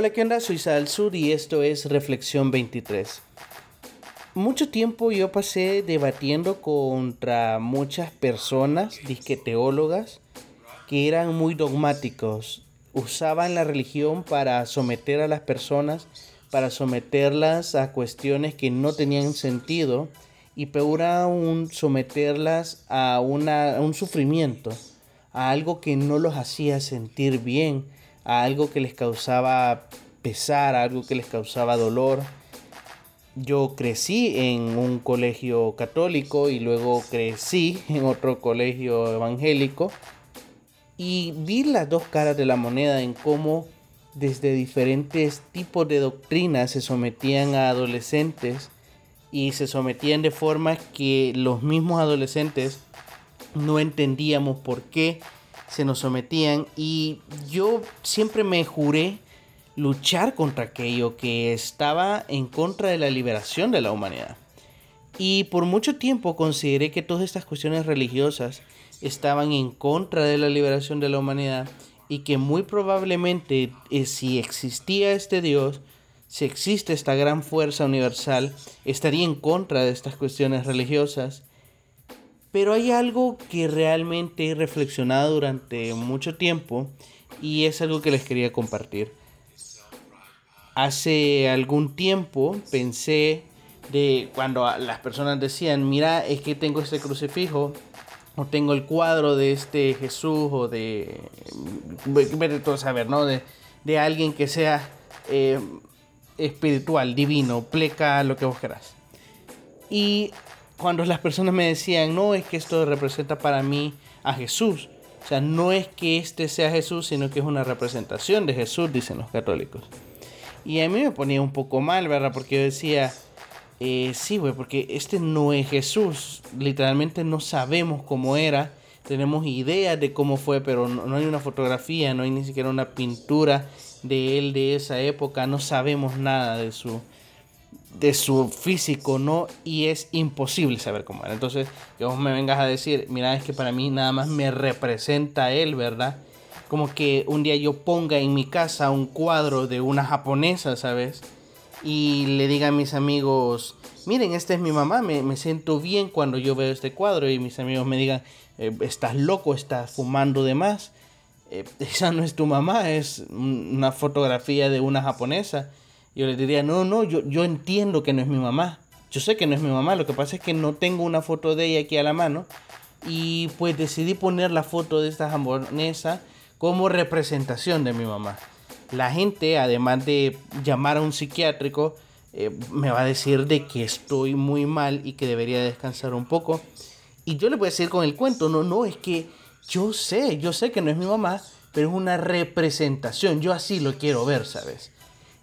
Hola, ¿qué onda? Soy Sal Sur y esto es Reflexión 23. Mucho tiempo yo pasé debatiendo contra muchas personas, disqueteólogas, que eran muy dogmáticos. Usaban la religión para someter a las personas, para someterlas a cuestiones que no tenían sentido y peor aún someterlas a, una, a un sufrimiento, a algo que no los hacía sentir bien, a algo que les causaba pesar, a algo que les causaba dolor. Yo crecí en un colegio católico y luego crecí en otro colegio evangélico y vi las dos caras de la moneda en cómo desde diferentes tipos de doctrinas se sometían a adolescentes y se sometían de forma que los mismos adolescentes no entendíamos por qué se nos sometían y yo siempre me juré luchar contra aquello que estaba en contra de la liberación de la humanidad. Y por mucho tiempo consideré que todas estas cuestiones religiosas estaban en contra de la liberación de la humanidad y que muy probablemente eh, si existía este Dios, si existe esta gran fuerza universal, estaría en contra de estas cuestiones religiosas pero hay algo que realmente he reflexionado durante mucho tiempo y es algo que les quería compartir. Hace algún tiempo pensé de cuando las personas decían, mira, es que tengo este crucifijo, o tengo el cuadro de este Jesús, o de, todo saber, ¿no? De, de alguien que sea eh, espiritual, divino, pleca, lo que vos querás. Y cuando las personas me decían, no es que esto representa para mí a Jesús. O sea, no es que este sea Jesús, sino que es una representación de Jesús, dicen los católicos. Y a mí me ponía un poco mal, ¿verdad? Porque yo decía, eh, sí, güey, porque este no es Jesús. Literalmente no sabemos cómo era. Tenemos ideas de cómo fue, pero no, no hay una fotografía, no hay ni siquiera una pintura de él de esa época. No sabemos nada de su, de su físico, ¿no? Y es imposible saber cómo era. Entonces, que vos me vengas a decir, mira, es que para mí nada más me representa él, ¿verdad? Como que un día yo ponga en mi casa un cuadro de una japonesa, ¿sabes? Y le diga a mis amigos, miren, esta es mi mamá, me, siento bien cuando yo veo este cuadro y mis amigos me digan, eh, estás loco, estás fumando de más. Eh, esa no es tu mamá, es una fotografía de una japonesa yo le diría, no, no, yo, yo entiendo que no es mi mamá. Yo sé que no es mi mamá, lo que pasa es que no tengo una foto de ella aquí a la mano. Y pues decidí poner la foto de esta japonesa como representación de mi mamá. La gente, además de llamar a un psiquiátrico, eh, me va a decir de que estoy muy mal y que debería descansar un poco. Y yo le voy a decir con el cuento, no, no, es que yo sé, yo sé que no es mi mamá, pero es una representación, yo así lo quiero ver, ¿sabes?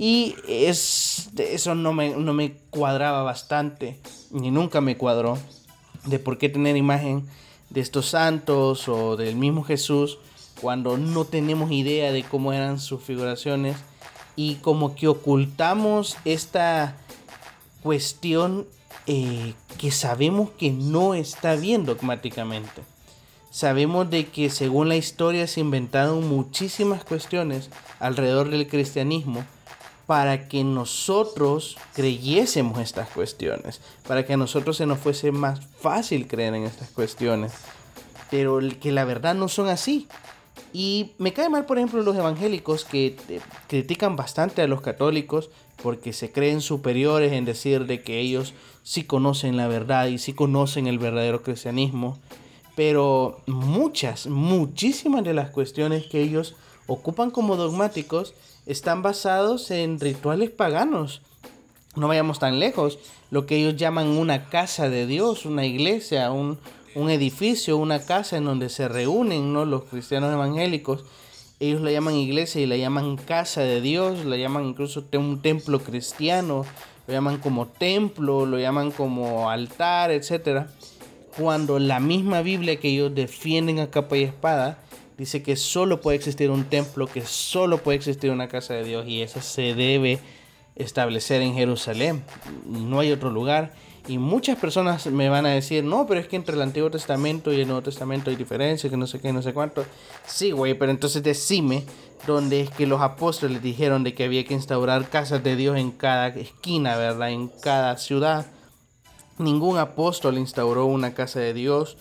Y es, eso no me, no me cuadraba bastante, ni nunca me cuadró, de por qué tener imagen de estos santos o del mismo Jesús cuando no tenemos idea de cómo eran sus figuraciones y como que ocultamos esta cuestión eh, que sabemos que no está bien dogmáticamente. Sabemos de que según la historia se inventaron muchísimas cuestiones alrededor del cristianismo para que nosotros creyésemos estas cuestiones, para que a nosotros se nos fuese más fácil creer en estas cuestiones, pero que la verdad no son así. Y me cae mal, por ejemplo, los evangélicos que eh, critican bastante a los católicos porque se creen superiores en decir de que ellos sí conocen la verdad y sí conocen el verdadero cristianismo. Pero muchas, muchísimas de las cuestiones que ellos ocupan como dogmáticos están basados en rituales paganos. No vayamos tan lejos. Lo que ellos llaman una casa de Dios, una iglesia, un, edificio, una casa en donde se reúnen ¿no? los cristianos evangélicos. Ellos la llaman iglesia y la llaman casa de Dios, la llaman incluso un templo cristiano, lo llaman como templo, lo llaman como altar, etc. Cuando la misma Biblia que ellos defienden a capa y espada dice que solo puede existir un templo, que solo puede existir una casa de Dios y esa se debe establecer en Jerusalén. No hay otro lugar. Y muchas personas me van a decir, no, pero es que entre el Antiguo Testamento y el Nuevo Testamento hay diferencia, que no sé qué, no sé cuánto. Sí, güey, pero entonces decime dónde es que los apóstoles dijeron de que había que instaurar casas de Dios en cada esquina, ¿verdad? En cada ciudad. Ningún apóstol instauró una casa de Dios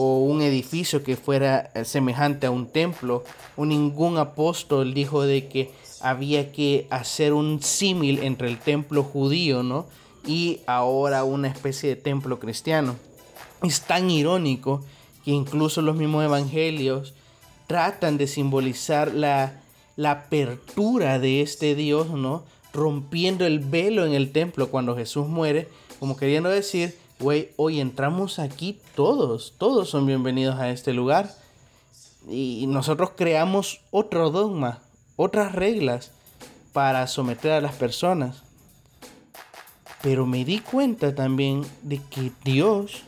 o un edificio que fuera semejante a un templo. O ningún apóstol dijo de que había que hacer un símil entre el templo judío, ¿no? y ahora una especie de templo cristiano. Es tan irónico que incluso los mismos evangelios tratan de simbolizar la, la apertura de este Dios, ¿no? Rompiendo el velo en el templo cuando Jesús muere, como queriendo decir, güey, hoy entramos aquí todos, todos son bienvenidos a este lugar. Y nosotros creamos otro dogma, otras reglas para someter a las personas. Pero me di cuenta también de que Dios,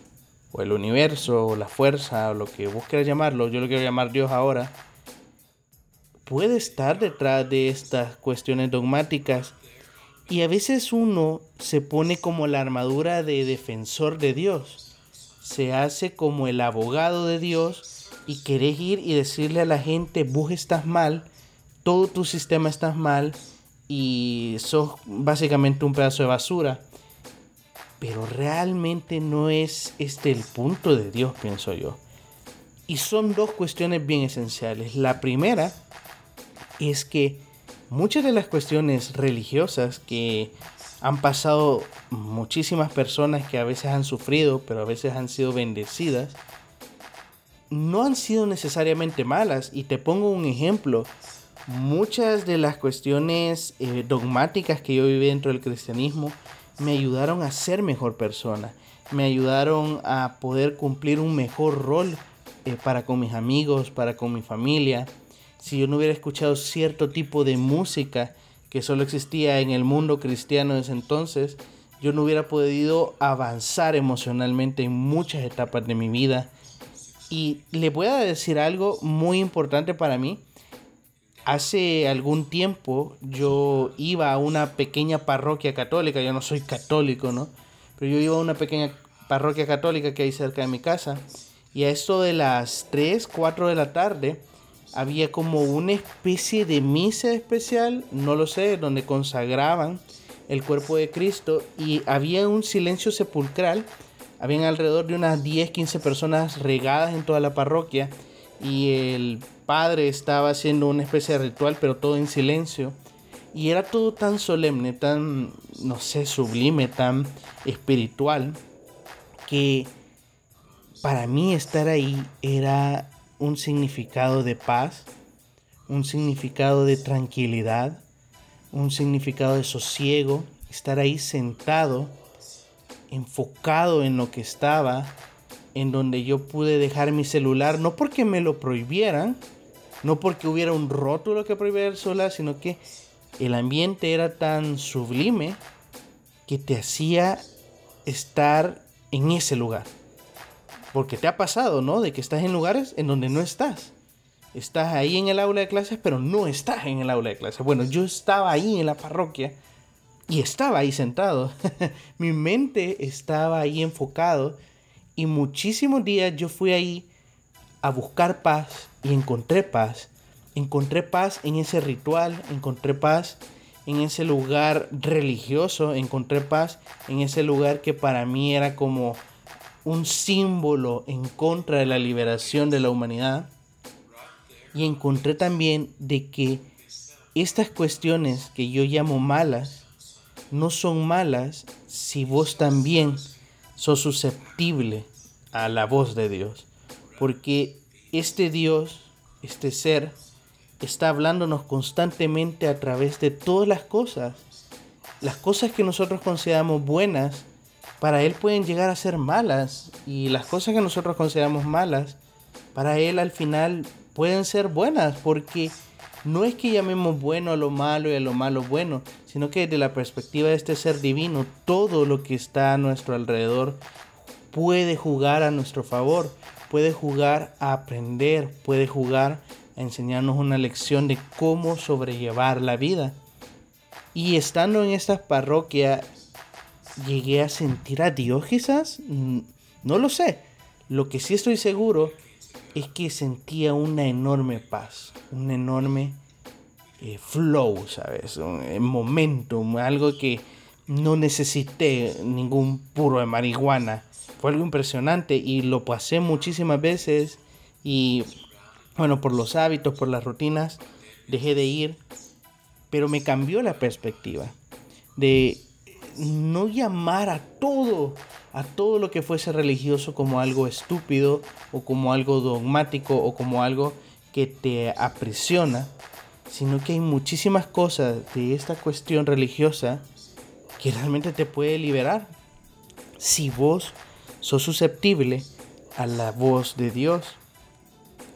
o el universo, o la fuerza, o lo que vos quieras llamarlo, yo lo quiero llamar Dios ahora, puede estar detrás de estas cuestiones dogmáticas. Y a veces uno se pone como la armadura de defensor de Dios. Se hace como el abogado de Dios y querés ir y decirle a la gente, vos estás mal, todo tu sistema está mal y sos básicamente un pedazo de basura. Pero realmente no es este el punto de Dios, pienso yo. Y son dos cuestiones bien esenciales. La primera es que muchas de las cuestiones religiosas que han pasado muchísimas personas que a veces han sufrido, pero a veces han sido bendecidas, no han sido necesariamente malas. Y te pongo un ejemplo muchas de las cuestiones eh, dogmáticas que yo viví dentro del cristianismo me ayudaron a ser mejor persona, me ayudaron a poder cumplir un mejor rol eh, para con mis amigos, para con mi familia. Si yo no hubiera escuchado cierto tipo de música que solo existía en el mundo cristiano desde entonces, yo no hubiera podido avanzar emocionalmente en muchas etapas de mi vida. Y le voy a decir algo muy importante para mí hace algún tiempo yo iba a una pequeña parroquia católica, yo no soy católico, ¿no? Pero yo iba a una pequeña parroquia católica que hay cerca de mi casa y a esto de las 3, 4 de la tarde había como una especie de misa especial, no lo sé, donde consagraban el cuerpo de Cristo y había un silencio sepulcral, habían alrededor de unas 10, 15 personas regadas en toda la parroquia y el padre estaba haciendo una especie de ritual, pero todo en silencio. Y era todo tan solemne, tan, no sé, sublime, tan espiritual, que para mí estar ahí era un significado de paz, un significado de tranquilidad, un significado de sosiego, estar ahí sentado, enfocado en lo que estaba, en donde yo pude dejar mi celular, no porque me lo prohibieran, no porque hubiera un rótulo que prohibiera el celular, sino que el ambiente era tan sublime que te hacía estar en ese lugar. Porque te ha pasado, ¿no? De que estás en lugares en donde no estás. Estás ahí en el aula de clases, pero no estás en el aula de clases. Bueno, yo estaba ahí en la parroquia y estaba ahí sentado. Mi mente estaba ahí enfocado y muchísimos días yo fui ahí a buscar paz y encontré paz. Encontré paz en ese ritual, encontré paz en ese lugar religioso, encontré paz en ese lugar que para mí era como un símbolo en contra de la liberación de la humanidad. Y encontré también de que estas cuestiones que yo llamo malas, no son malas si vos también sos susceptible a la voz de Dios. Porque este Dios, este ser, está hablándonos constantemente a través de todas las cosas. Las cosas que nosotros consideramos buenas, para Él pueden llegar a ser malas. Y las cosas que nosotros consideramos malas, para Él al final pueden ser buenas. Porque no es que llamemos bueno a lo malo y a lo malo bueno, sino que desde la perspectiva de este ser divino, todo lo que está a nuestro alrededor puede jugar a nuestro favor, puede jugar a aprender, puede jugar a enseñarnos una lección de cómo sobrellevar la vida. Y estando en esta parroquia, llegué a sentir a Dios quizás, no lo sé. Lo que sí estoy seguro es que sentía una enorme paz, un enorme eh, flow, ¿sabes? Un, un momentum, algo que no necesité ningún puro de marihuana. Fue algo impresionante y lo pasé muchísimas veces y bueno, por los hábitos, por las rutinas, dejé de ir, pero me cambió la perspectiva de no llamar a todo, a todo lo que fuese religioso como algo estúpido o como algo dogmático o como algo que te aprisiona, sino que hay muchísimas cosas de esta cuestión religiosa que realmente te puede liberar si vos sos susceptible a la voz de Dios.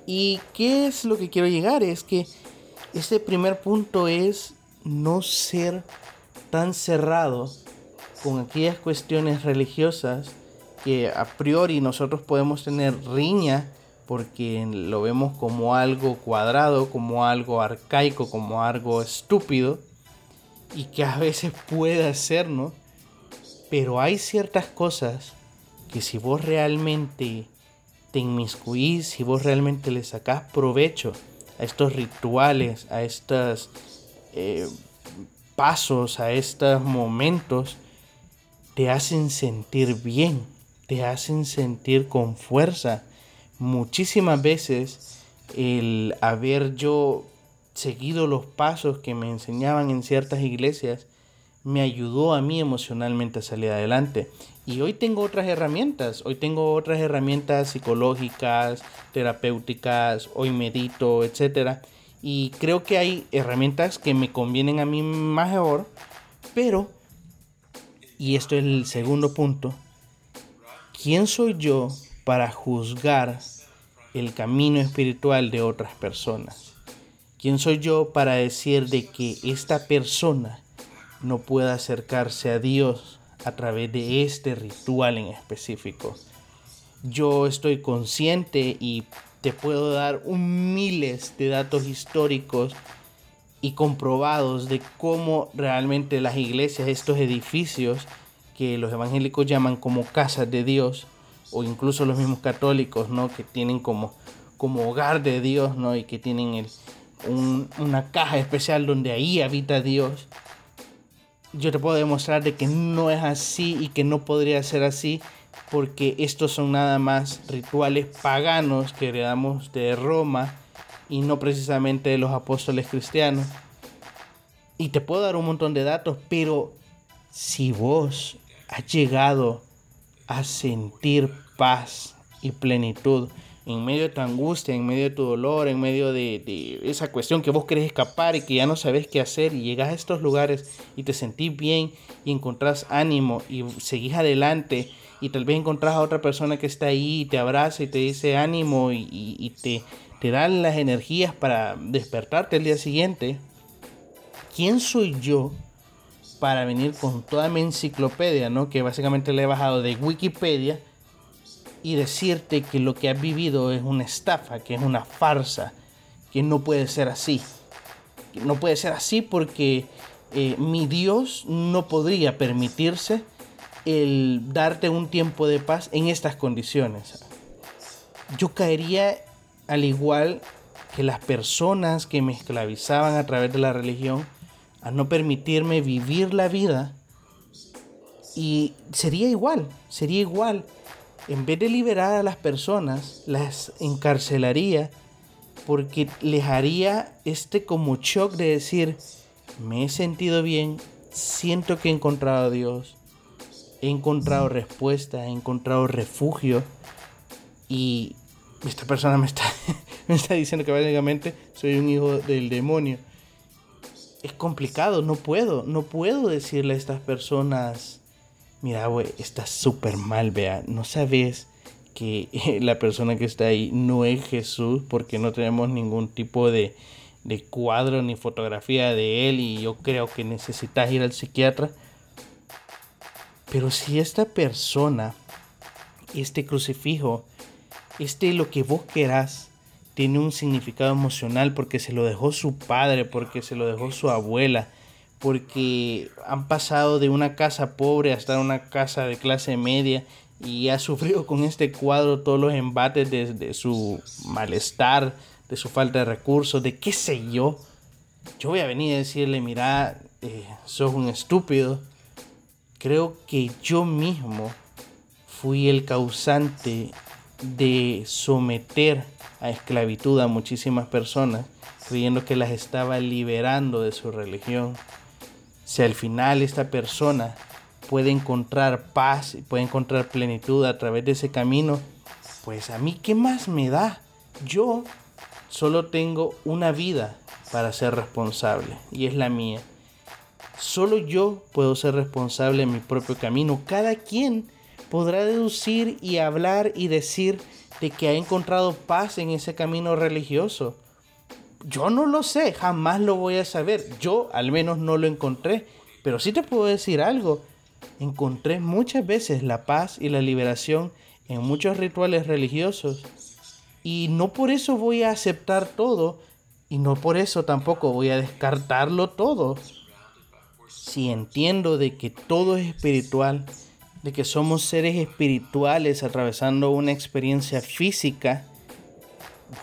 ¿Y qué es lo que quiero llegar? Es que este primer punto es no ser tan cerrado con aquellas cuestiones religiosas que a priori nosotros podemos tener riña porque lo vemos como algo cuadrado, como algo arcaico, como algo estúpido y que a veces puede hacernos, pero hay ciertas cosas que si vos realmente te inmiscuís, si vos realmente le sacás provecho a estos rituales, a estos eh, pasos, a estos momentos, te hacen sentir bien, te hacen sentir con fuerza. Muchísimas veces el haber yo seguido los pasos que me enseñaban en ciertas iglesias, me ayudó a mí emocionalmente a salir adelante. Y hoy tengo otras herramientas, hoy tengo otras herramientas psicológicas, terapéuticas, hoy medito, etc. Y creo que hay herramientas que me convienen a mí mejor, pero, y esto es el segundo punto, ¿quién soy yo para juzgar el camino espiritual de otras personas? ¿Quién soy yo para decir de que esta persona no pueda acercarse a Dios a través de este ritual en específico? Yo estoy consciente y te puedo dar un miles de datos históricos y comprobados de cómo realmente las iglesias, estos edificios que los evangélicos llaman como casas de Dios, o incluso los mismos católicos, ¿no? Que tienen como, como hogar de Dios, ¿no? Y que tienen el, una caja especial donde ahí habita Dios, yo te puedo demostrar de que no es así y que no podría ser así porque estos son nada más rituales paganos que heredamos de Roma y no precisamente de los apóstoles cristianos. Y te puedo dar un montón de datos, pero si vos has llegado a sentir paz y plenitud en medio de tu angustia, en medio de tu dolor, en medio de, esa cuestión que vos querés escapar y que ya no sabes qué hacer y llegas a estos lugares y te sentís bien y encontrás ánimo y seguís adelante y tal vez encontrás a otra persona que está ahí y te abraza y te dice ánimo y, te, te dan las energías para despertarte el día siguiente, ¿quién soy yo para venir con toda mi enciclopedia, ¿no? que básicamente le he bajado de Wikipedia? y decirte que lo que has vivido es una estafa, que es una farsa, que no puede ser así. No puede ser así porque eh, mi Dios no podría permitirse el darte un tiempo de paz en estas condiciones. Yo caería al igual que las personas que me esclavizaban a través de la religión a no permitirme vivir la vida y sería igual, sería igual en vez de liberar a las personas, las encarcelaría porque les haría este como shock de decir, me he sentido bien, siento que he encontrado a Dios, he encontrado respuesta, he encontrado refugio y esta persona me está, me está diciendo que básicamente soy un hijo del demonio. Es complicado, no puedo, no puedo decirle a estas personas, mira, güey, estás súper mal, vea, no sabes que la persona que está ahí no es Jesús porque no tenemos ningún tipo de, de cuadro ni fotografía de él y yo creo que necesitas ir al psiquiatra. Pero si esta persona, este crucifijo, este lo que vos querás, tiene un significado emocional porque se lo dejó su padre, porque se lo dejó su abuela, porque han pasado de una casa pobre hasta una casa de clase media y ha sufrido con este cuadro todos los embates de, su malestar, de su falta de recursos, de qué sé yo. Yo voy a venir a decirle, mira, eh, sos un estúpido. Creo que yo mismo fui el causante de someter a esclavitud a muchísimas personas, creyendo que las estaba liberando de su religión. Si al final esta persona puede encontrar paz y puede encontrar plenitud a través de ese camino, pues a mí qué más me da. Yo solo tengo una vida para ser responsable y es la mía. Solo yo puedo ser responsable en mi propio camino. Cada quien podrá deducir y hablar y decir de que ha encontrado paz en ese camino religioso. Yo no lo sé, jamás lo voy a saber. Yo al menos no lo encontré. Pero sí te puedo decir algo. Encontré muchas veces la paz y la liberación en muchos rituales religiosos. Y no por eso voy a aceptar todo. Y no por eso tampoco voy a descartarlo todo. Si entiendo de que todo es espiritual, de que somos seres espirituales atravesando una experiencia física,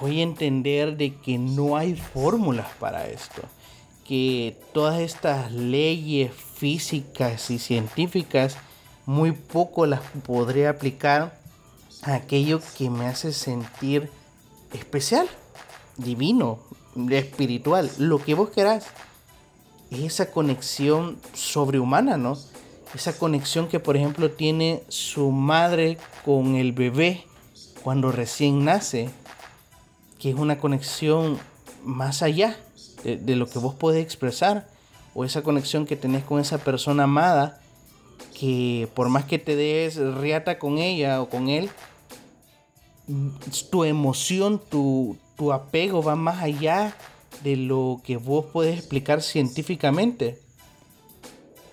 voy a entender de que no hay fórmulas para esto, que todas estas leyes físicas y científicas muy poco las podré aplicar a aquello que me hace sentir especial, divino, espiritual, lo que vos querás. Esa conexión sobrehumana, ¿no? esa conexión que por ejemplo tiene su madre con el bebé cuando recién nace, que es una conexión más allá de, lo que vos podés expresar, o esa conexión que tenés con esa persona amada, que por más que te des riata con ella o con él, tu emoción, tu, tu apego va más allá de lo que vos podés explicar científicamente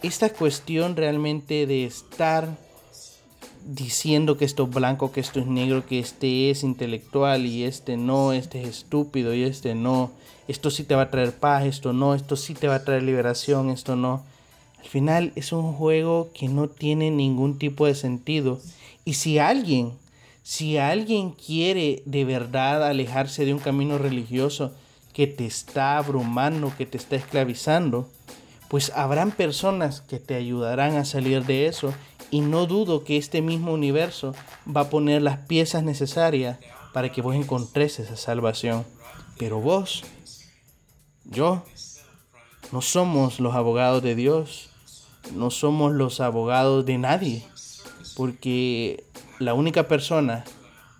esta cuestión realmente de estar diciendo que esto es blanco, que esto es negro, que este es intelectual y este no, este es estúpido y este no, esto sí te va a traer paz, esto no, esto sí te va a traer liberación, esto no. Al final es un juego que no tiene ningún tipo de sentido. Y si alguien, si alguien quiere de verdad alejarse de un camino religioso que te está abrumando, que te está esclavizando, pues habrán personas que te ayudarán a salir de eso y no dudo que este mismo universo va a poner las piezas necesarias para que vos encontres esa salvación. Pero vos, yo, no somos los abogados de Dios, no somos los abogados de nadie, porque la única persona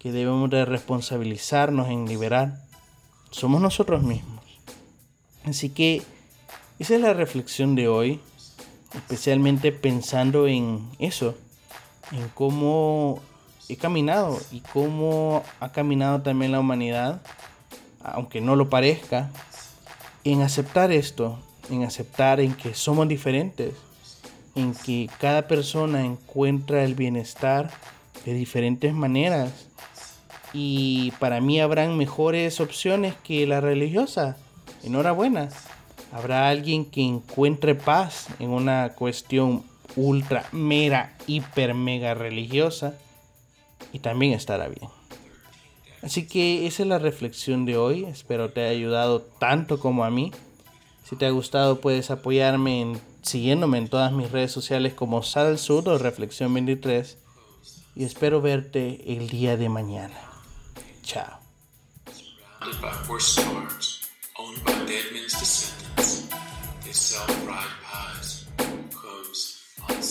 que debemos de responsabilizarnos en liberar somos nosotros mismos. Así que esa es la reflexión de hoy, especialmente pensando en eso, en cómo he caminado y cómo ha caminado también la humanidad, aunque no lo parezca, en aceptar esto, en aceptar en que somos diferentes, en que cada persona encuentra el bienestar de diferentes maneras y para mí habrán mejores opciones que la religiosa. Enhorabuena habrá alguien que encuentre paz en una cuestión ultra, mera, hiper, mega religiosa y también estará bien. Así que esa es la reflexión de hoy. Espero te haya ayudado tanto como a mí. Si te ha gustado puedes apoyarme en, siguiéndome en todas mis redes sociales como Sal Sur o Reflexión 23. Y espero verte el día de mañana. Ciao. Surrounded by horse stores, owned by dead men's descendants, they sell fried pies, combs, on